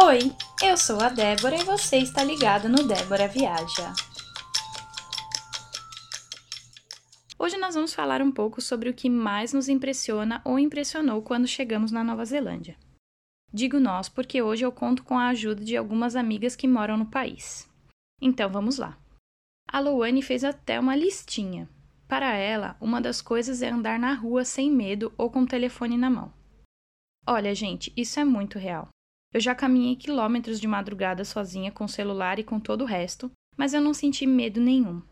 Oi, eu sou a Débora e você está ligado no Débora Viaja. Hoje nós vamos falar um pouco sobre o que mais nos impressiona ou impressionou quando chegamos na Nova Zelândia. Digo nós porque hoje eu conto com a ajuda de algumas amigas que moram no país. Então vamos lá. A Louane fez até uma listinha. Para ela, uma das coisas é andar na rua sem medo ou com o telefone na mão. Olha, gente, isso é muito real. Eu já caminhei quilômetros de madrugada sozinha com o celular e com todo o resto, mas eu não senti medo nenhum.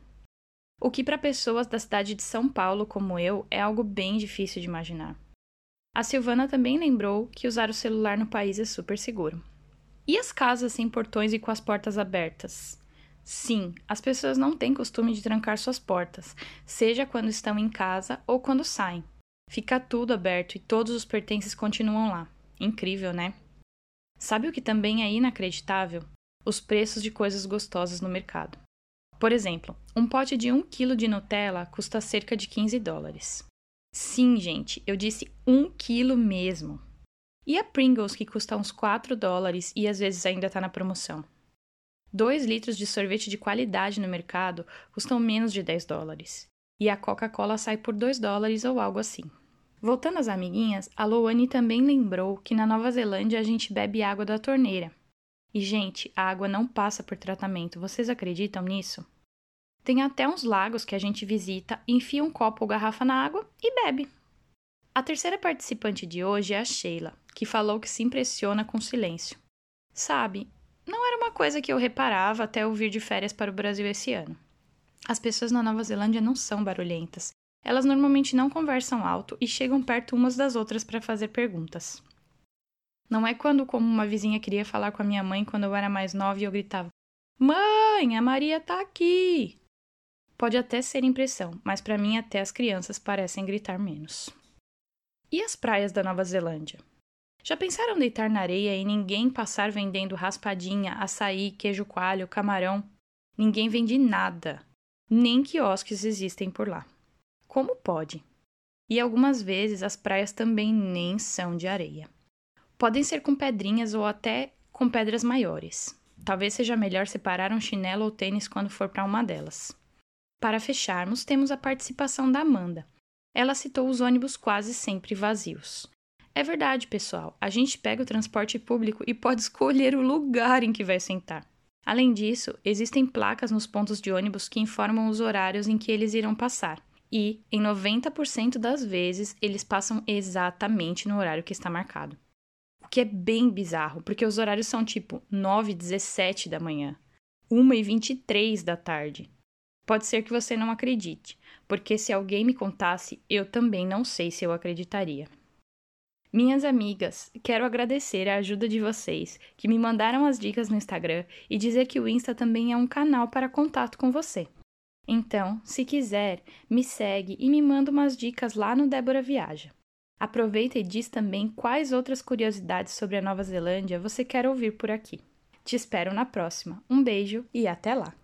O que para pessoas da cidade de São Paulo como eu é algo bem difícil de imaginar. A Silvana também lembrou que usar o celular no país é super seguro. E as casas sem portões e com as portas abertas? Sim, as pessoas não têm costume de trancar suas portas, seja quando estão em casa ou quando saem. Fica tudo aberto e todos os pertences continuam lá. Incrível, né? Sabe o que também é inacreditável? Os preços de coisas gostosas no mercado. Por exemplo, um pote de 1 kg de Nutella custa cerca de 15 dólares. Sim, gente, eu disse 1 kg mesmo. E a Pringles, que custa uns 4 dólares e às vezes ainda está na promoção. 2 litros de sorvete de qualidade no mercado custam menos de 10 dólares. E a Coca-Cola sai por 2 dólares ou algo assim. Voltando às amiguinhas, a Louane também lembrou que na Nova Zelândia a gente bebe água da torneira. E, gente, a água não passa por tratamento, vocês acreditam nisso? Tem até uns lagos que a gente visita, enfia um copo ou garrafa na água e bebe. A terceira participante de hoje é a Sheila, que falou que se impressiona com silêncio. Sabe, não era uma coisa que eu reparava até eu vir de férias para o Brasil esse ano. As pessoas na Nova Zelândia não são barulhentas elas normalmente não conversam alto e chegam perto umas das outras para fazer perguntas. Não é quando, como uma vizinha queria falar com a minha mãe quando eu era mais nova e eu gritava: Mãe, a Maria tá aqui! Pode até ser impressão, mas para mim até as crianças parecem gritar menos. E as praias da Nova Zelândia? Já pensaram deitar na areia e ninguém passar vendendo raspadinha, açaí, queijo coalho, camarão? Ninguém vende nada. Nem quiosques existem por lá. Como pode? E algumas vezes as praias também nem são de areia. Podem ser com pedrinhas ou até com pedras maiores. Talvez seja melhor separar um chinelo ou tênis quando for para uma delas. Para fecharmos, temos a participação da Amanda. Ela citou os ônibus quase sempre vazios. É verdade, pessoal, a gente pega o transporte público e pode escolher o lugar em que vai sentar. Além disso, existem placas nos pontos de ônibus que informam os horários em que eles irão passar e, em 90% das vezes, eles passam exatamente no horário que está marcado. O que é bem bizarro, porque os horários são tipo 9 e 17 da manhã, 1 e 23 da tarde. Pode ser que você não acredite, porque se alguém me contasse, eu também não sei se eu acreditaria. Minhas amigas, quero agradecer a ajuda de vocês que me mandaram as dicas no Instagram e dizer que o Insta também é um canal para contato com você. Então, se quiser, me segue e me manda umas dicas lá no Débora Viaja. Aproveita e diz também quais outras curiosidades sobre a Nova Zelândia você quer ouvir por aqui. Te espero na próxima. Um beijo e até lá!